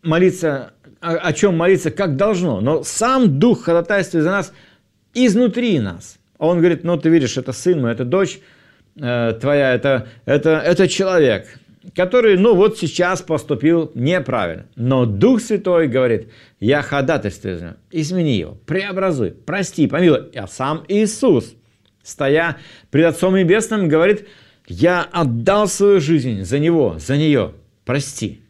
молиться, о, о чем молиться, как должно, но сам Дух ходатайствует за нас изнутри нас. Он говорит, ну ты видишь, это сын мой, это дочь, Э, твоя, это, это, это человек, который, ну вот сейчас поступил неправильно. Но Дух Святой говорит, я ходатайствую, измени его, преобразуй, прости, помилуй. А сам Иисус, стоя пред Отцом Небесным, говорит, я отдал свою жизнь за него, за нее, прости.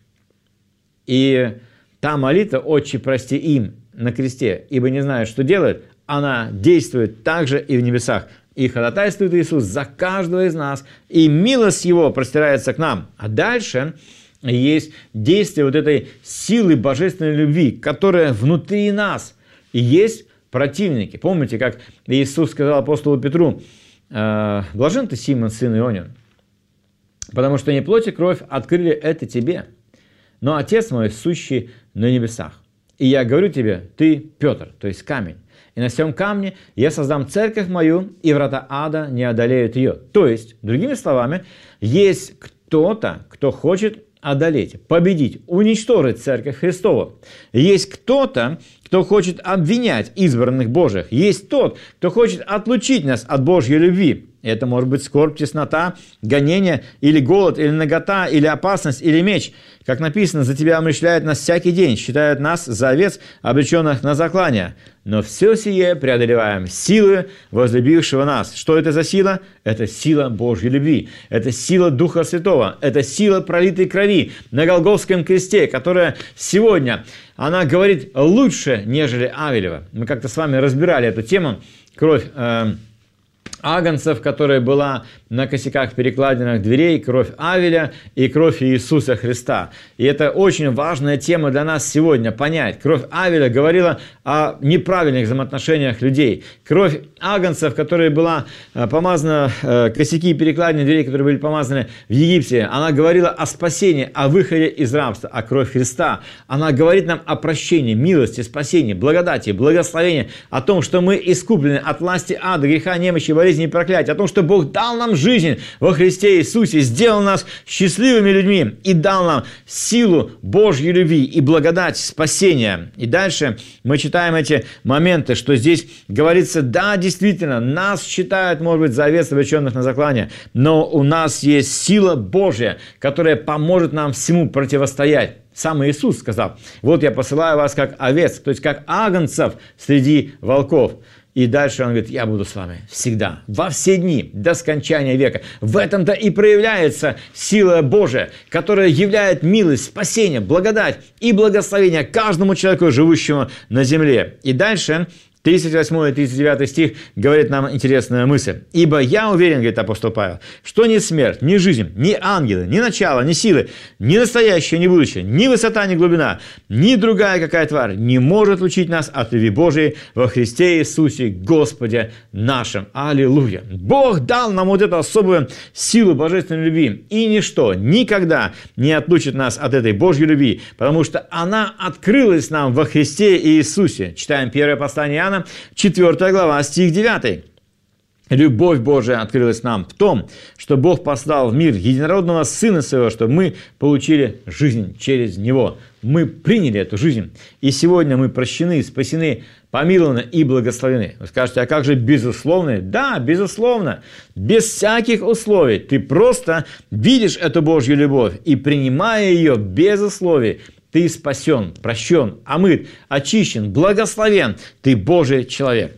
И та молитва, «Отче, прости им» на кресте, ибо не знают, что делают, она действует также и в небесах и ходатайствует Иисус за каждого из нас, и милость Его простирается к нам. А дальше есть действие вот этой силы божественной любви, которая внутри нас. И есть противники. Помните, как Иисус сказал апостолу Петру, «Э, «Блажен ты, Симон, сын Ионин, потому что не плоть и кровь открыли это тебе, но Отец мой, сущий на небесах. И я говорю тебе, ты Петр, то есть камень, и на всем камне я создам церковь мою, и врата ада не одолеют ее. То есть, другими словами, есть кто-то, кто хочет одолеть, победить, уничтожить церковь Христову. Есть кто-то, кто хочет обвинять избранных Божьих. Есть тот, кто хочет отлучить нас от Божьей любви. Это может быть скорбь, теснота, гонение, или голод, или нагота, или опасность, или меч. Как написано, за тебя омышляют нас всякий день, считают нас за овец, обреченных на заклание. Но все сие преодолеваем силы возлюбившего нас. Что это за сила? Это сила Божьей любви. Это сила Духа Святого. Это сила пролитой крови на Голговском кресте, которая сегодня, она говорит лучше, нежели Авелева. Мы как-то с вами разбирали эту тему. Кровь э, агнцев, которая была на косяках перекладинах дверей, кровь Авеля и кровь Иисуса Христа. И это очень важная тема для нас сегодня понять. Кровь Авеля говорила о неправильных взаимоотношениях людей. Кровь агнцев, которая была э, помазана, э, косяки перекладины дверей, которые были помазаны в Египте, она говорила о спасении, о выходе из рабства. А кровь Христа, она говорит нам о прощении, милости, спасении, благодати, благословении, о том, что мы искуплены от власти ада, греха, немощи, болезни и проклятия, о том, что Бог дал нам жизнь во Христе Иисусе, сделал нас счастливыми людьми и дал нам силу Божьей любви и благодать спасения. И дальше мы читаем эти моменты, что здесь говорится, да, действительно, нас считают, может быть, за овец, обреченных на заклание, но у нас есть сила Божья, которая поможет нам всему противостоять Сам Иисус сказал, вот я посылаю вас как овец, то есть как агнцев среди волков. И дальше он говорит, я буду с вами всегда, во все дни, до скончания века. В этом-то и проявляется сила Божия, которая являет милость, спасение, благодать и благословение каждому человеку, живущему на земле. И дальше 38 и 39 стих говорит нам интересная мысль. «Ибо я уверен, — говорит апостол Павел, — что ни смерть, ни жизнь, ни ангелы, ни начало, ни силы, ни настоящее, ни будущее, ни высота, ни глубина, ни другая какая тварь не может учить нас от любви Божией во Христе Иисусе Господе нашим». Аллилуйя! Бог дал нам вот эту особую силу божественной любви, и ничто никогда не отлучит нас от этой Божьей любви, потому что она открылась нам во Христе Иисусе. Читаем первое послание Иоанна, Иоанна, 4 глава, стих 9. Любовь Божия открылась нам в том, что Бог послал в мир единородного Сына Своего, чтобы мы получили жизнь через Него. Мы приняли эту жизнь, и сегодня мы прощены, спасены, помилованы и благословены. Вы скажете, а как же безусловно? Да, безусловно, без всяких условий. Ты просто видишь эту Божью любовь и принимая ее без условий, ты спасен, прощен, омыт, очищен, благословен, ты Божий человек.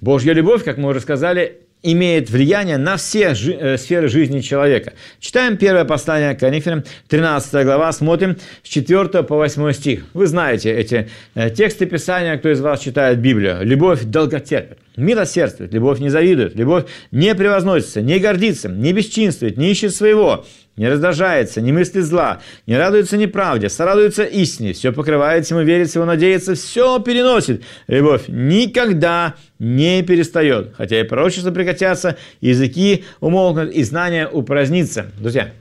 Божья любовь, как мы уже сказали, имеет влияние на все жи- э, сферы жизни человека. Читаем первое послание к Коринфянам, 13 глава, смотрим с 4 по 8 стих. Вы знаете эти э, тексты Писания, кто из вас читает Библию. Любовь долготерпит, милосердствует, любовь не завидует, любовь не превозносится, не гордится, не бесчинствует, не ищет своего, не раздражается, не мыслит зла, не радуется неправде, сорадуется истине, все покрывает всему, верит всего, надеется, все переносит. Любовь никогда не перестает, хотя и пророчества прекратятся, языки умолкнут, и знания упразднится. Друзья,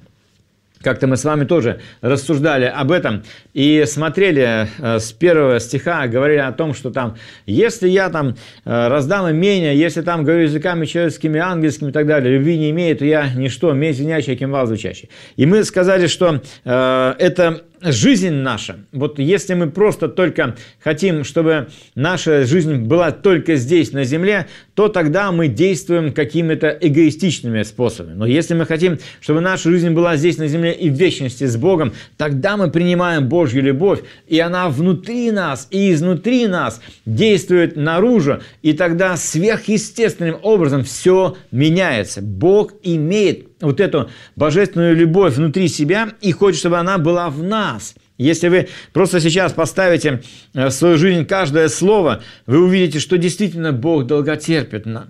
как-то мы с вами тоже рассуждали об этом и смотрели э, с первого стиха, говорили о том, что там, если я там э, раздам имение, если там говорю языками человеческими, ангельскими и так далее, любви не имею, то я ничто, месть звенящая, кимвал звучащий. И мы сказали, что э, это жизнь наша, вот если мы просто только хотим, чтобы наша жизнь была только здесь, на земле, то тогда мы действуем какими-то эгоистичными способами. Но если мы хотим, чтобы наша жизнь была здесь, на земле и в вечности с Богом, тогда мы принимаем Божью любовь, и она внутри нас и изнутри нас действует наружу, и тогда сверхъестественным образом все меняется. Бог имеет вот эту божественную любовь внутри себя и хочет, чтобы она была в нас. Если вы просто сейчас поставите э, в свою жизнь каждое слово, вы увидите, что действительно Бог долготерпит нам.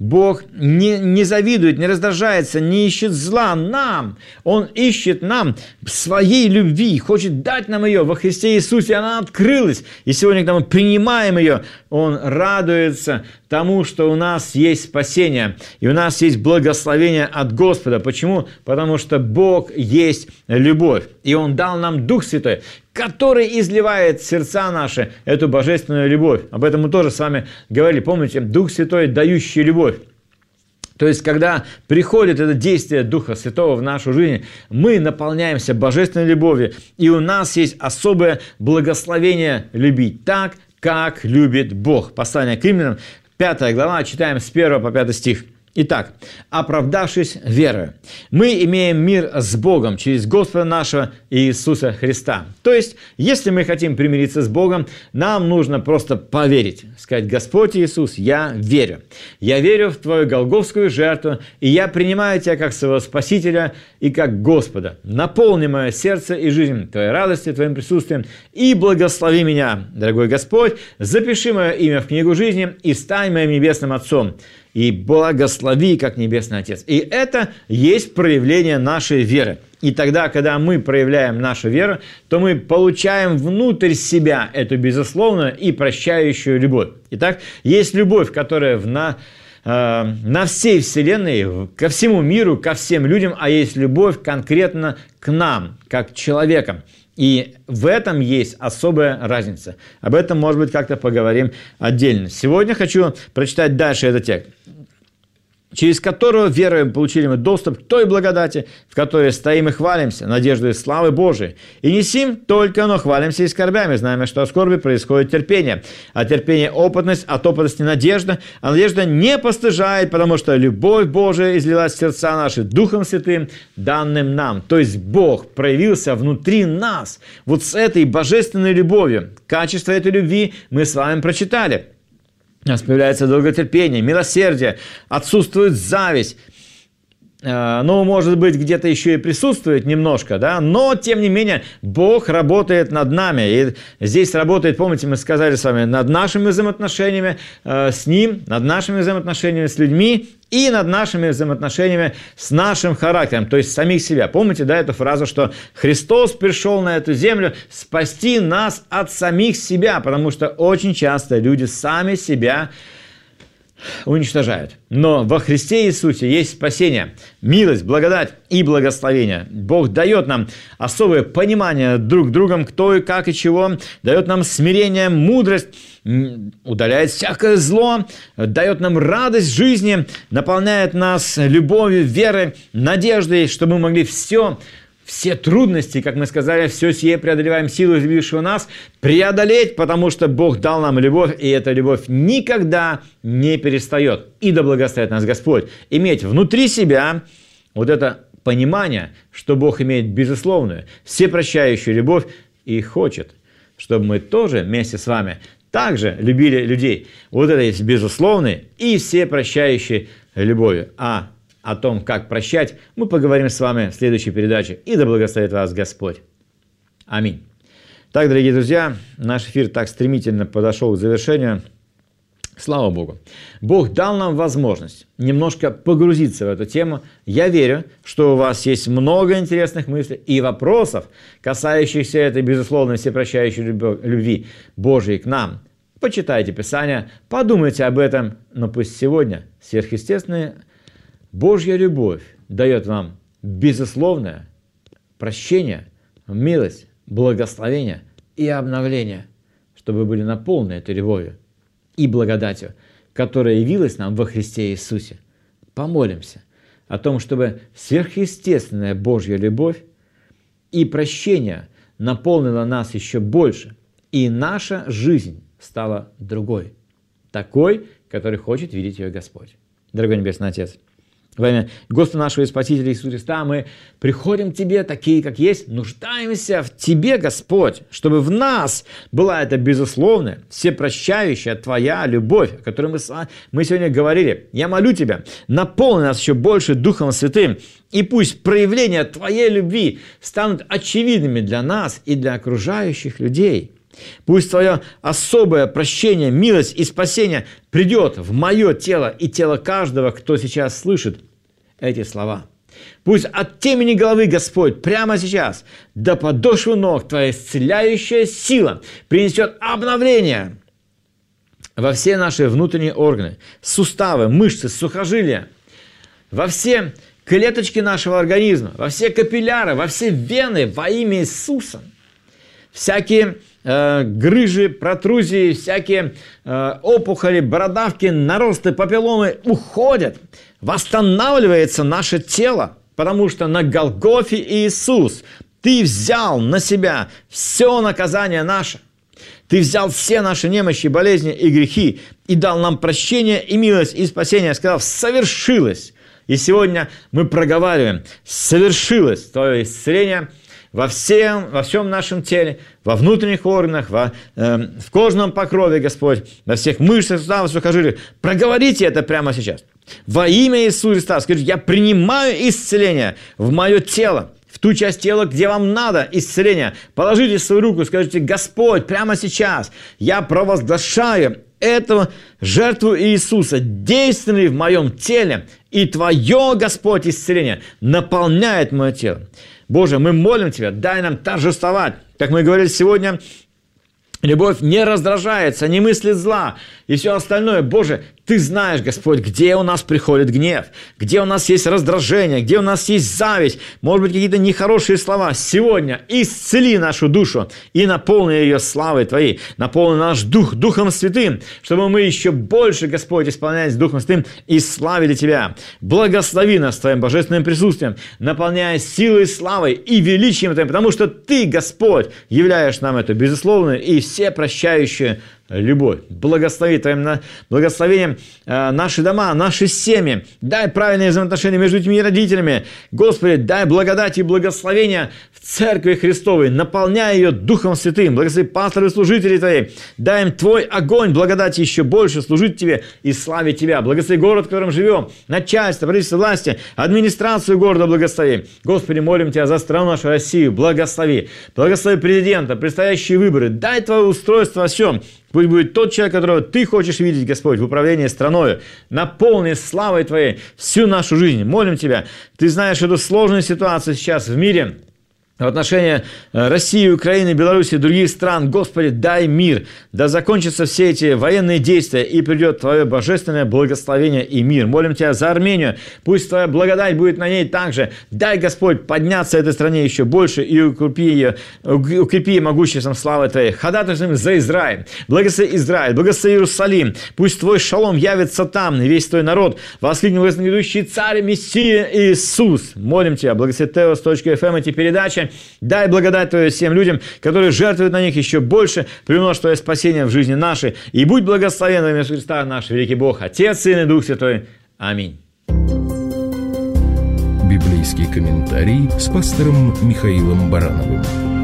Бог не, не завидует, не раздражается, не ищет зла нам. Он ищет нам своей любви, хочет дать нам ее во Христе Иисусе. Она открылась. И сегодня, когда мы принимаем ее, Он радуется тому, что у нас есть спасение. И у нас есть благословение от Господа. Почему? Потому что Бог есть любовь. И Он дал нам Дух Святой, который изливает в сердца наши эту божественную любовь. Об этом мы тоже с вами говорили. Помните, Дух Святой, дающий любовь. То есть, когда приходит это действие Духа Святого в нашу жизнь, мы наполняемся божественной любовью, и у нас есть особое благословение любить так, как любит Бог. Послание к римлянам, 5 глава, читаем с 1 по 5 стих. Итак, оправдавшись верою, мы имеем мир с Богом через Господа нашего Иисуса Христа. То есть, если мы хотим примириться с Богом, нам нужно просто поверить, сказать, Господь Иисус, я верю. Я верю в Твою голговскую жертву, и я принимаю Тебя как своего Спасителя и как Господа. Наполни мое сердце и жизнь Твоей радости, Твоим присутствием, и благослови меня, дорогой Господь, запиши мое имя в книгу жизни и стань моим небесным Отцом и благослови, как Небесный Отец. И это есть проявление нашей веры. И тогда, когда мы проявляем нашу веру, то мы получаем внутрь себя эту безусловную и прощающую любовь. Итак, есть любовь, которая в на, э, на всей Вселенной, ко всему миру, ко всем людям, а есть любовь конкретно к нам, как человекам. И в этом есть особая разница. Об этом, может быть, как-то поговорим отдельно. Сегодня хочу прочитать дальше этот текст. Через которого веруем получили мы доступ к той благодати, в которой стоим и хвалимся, надеждой славы Божией. И не сим только, но хвалимся и скорбями, знаем, что от скорби происходит терпение, а терпение – опытность, от опытности – надежда, а надежда не постыжает, потому что любовь Божия излилась в сердца наши Духом Святым, данным нам. То есть Бог проявился внутри нас, вот с этой божественной любовью. Качество этой любви мы с вами прочитали – у нас появляется долготерпение, милосердие, отсутствует зависть. Э, ну, может быть, где-то еще и присутствует немножко, да, но, тем не менее, Бог работает над нами. И здесь работает, помните, мы сказали с вами, над нашими взаимоотношениями э, с Ним, над нашими взаимоотношениями с людьми и над нашими взаимоотношениями с нашим характером, то есть самих себя. Помните, да, эту фразу, что Христос пришел на эту землю спасти нас от самих себя, потому что очень часто люди сами себя уничтожают. Но во Христе Иисусе есть спасение, милость, благодать и благословение. Бог дает нам особое понимание друг другом, кто и как и чего, дает нам смирение, мудрость, удаляет всякое зло, дает нам радость жизни, наполняет нас любовью, верой, надеждой, чтобы мы могли все все трудности, как мы сказали, все сие преодолеваем силу, излившего нас, преодолеть, потому что Бог дал нам любовь, и эта любовь никогда не перестает. И да благословит нас Господь. Иметь внутри себя вот это понимание, что Бог имеет безусловную, всепрощающую любовь и хочет, чтобы мы тоже вместе с вами также любили людей вот этой безусловной и всепрощающей любовью. А о том, как прощать, мы поговорим с вами в следующей передаче. И да благословит вас Господь. Аминь. Так, дорогие друзья, наш эфир так стремительно подошел к завершению. Слава Богу. Бог дал нам возможность немножко погрузиться в эту тему. Я верю, что у вас есть много интересных мыслей и вопросов, касающихся этой, безусловно, всепрощающей любви Божией к нам. Почитайте Писание, подумайте об этом, но пусть сегодня сверхъестественные Божья любовь дает вам безусловное прощение, милость, благословение и обновление, чтобы вы были наполнены этой любовью и благодатью, которая явилась нам во Христе Иисусе. Помолимся о том, чтобы сверхъестественная Божья любовь и прощение наполнило нас еще больше, и наша жизнь стала другой, такой, который хочет видеть ее Господь. Дорогой Небесный Отец, во имя Господа нашего и Спасителя Иисуса Христа мы приходим к Тебе, такие, как есть, нуждаемся в Тебе, Господь, чтобы в нас была эта безусловная, всепрощающая Твоя любовь, о которой мы, мы сегодня говорили. Я молю Тебя, наполни нас еще больше Духом Святым, и пусть проявления Твоей любви станут очевидными для нас и для окружающих людей. Пусть Твое особое прощение, милость и спасение придет в мое тело и тело каждого, кто сейчас слышит эти слова. Пусть от темени головы, Господь, прямо сейчас до подошвы ног Твоя исцеляющая сила принесет обновление во все наши внутренние органы, суставы, мышцы, сухожилия, во все клеточки нашего организма, во все капилляры, во все вены во имя Иисуса. Всякие э, грыжи, протрузии, всякие э, опухоли, бородавки, наросты, папилломы уходят – восстанавливается наше тело, потому что на Голгофе Иисус ты взял на себя все наказание наше. Ты взял все наши немощи, болезни и грехи и дал нам прощение и милость и спасение, сказав, совершилось. И сегодня мы проговариваем, совершилось твое исцеление – во всем, во всем нашем теле, во внутренних органах, во, э, в кожном покрове, Господь, во всех мышцах, суставах, сухожилиях. Проговорите это прямо сейчас. Во имя Иисуса Христа скажите, я принимаю исцеление в мое тело, в ту часть тела, где вам надо исцеление. Положите свою руку, скажите, Господь, прямо сейчас я провозглашаю эту жертву Иисуса, действенный в моем теле, и Твое, Господь, исцеление наполняет мое тело. Боже, мы молим Тебя, дай нам торжествовать. Как мы говорили сегодня, Любовь не раздражается, не мыслит зла и все остальное. Боже, Ты знаешь, Господь, где у нас приходит гнев, где у нас есть раздражение, где у нас есть зависть, может быть, какие-то нехорошие слова. Сегодня исцели нашу душу и наполни ее славой Твоей, наполни наш дух Духом Святым, чтобы мы еще больше, Господь, исполняясь Духом Святым и славили Тебя. Благослови нас Твоим божественным присутствием, наполняя силой, славой и величием Твоим, потому что Ты, Господь, являешь нам это безусловную и все прощающую любовь. Благослови Твоим благословением э, наши дома, наши семьи. Дай правильные взаимоотношения между этими и родителями. Господи, дай благодать и благословения в Церкви Христовой. Наполняй ее Духом Святым. Благослови пасторы и служителей Твоей. Дай им Твой огонь благодати еще больше служить Тебе и славить Тебя. Благослови город, в котором живем, начальство, правительство власти, администрацию города благослови. Господи, молим Тебя за страну нашу Россию. Благослови. Благослови президента, предстоящие выборы. Дай Твое устройство во всем. Пусть будет тот человек, которого ты хочешь видеть, Господь, в управлении страной. Наполни славой Твоей всю нашу жизнь. Молим Тебя. Ты знаешь эту сложную ситуацию сейчас в мире в отношении э, России, Украины, Беларуси и других стран. Господи, дай мир, да закончатся все эти военные действия и придет Твое божественное благословение и мир. Молим Тебя за Армению, пусть Твоя благодать будет на ней также. Дай, Господь, подняться этой стране еще больше и укрепи ее, укрепи могуществом славы Твоей. Ходатайствуем за Израиль. Благослови Израиль, благослови Иерусалим. Пусть Твой шалом явится там, и весь Твой народ воскликнет вознегодующий Царь Мессия Иисус. Молим Тебя, благослови Теос.фм эти передачи. Дай благодать Твою всем людям, которые жертвуют на них еще больше, примножь Твое спасение в жизни нашей. И будь благословен во имя Христа наш великий Бог, Отец, Сын и Дух Святой. Аминь. Библейский комментарий с пастором Михаилом Барановым.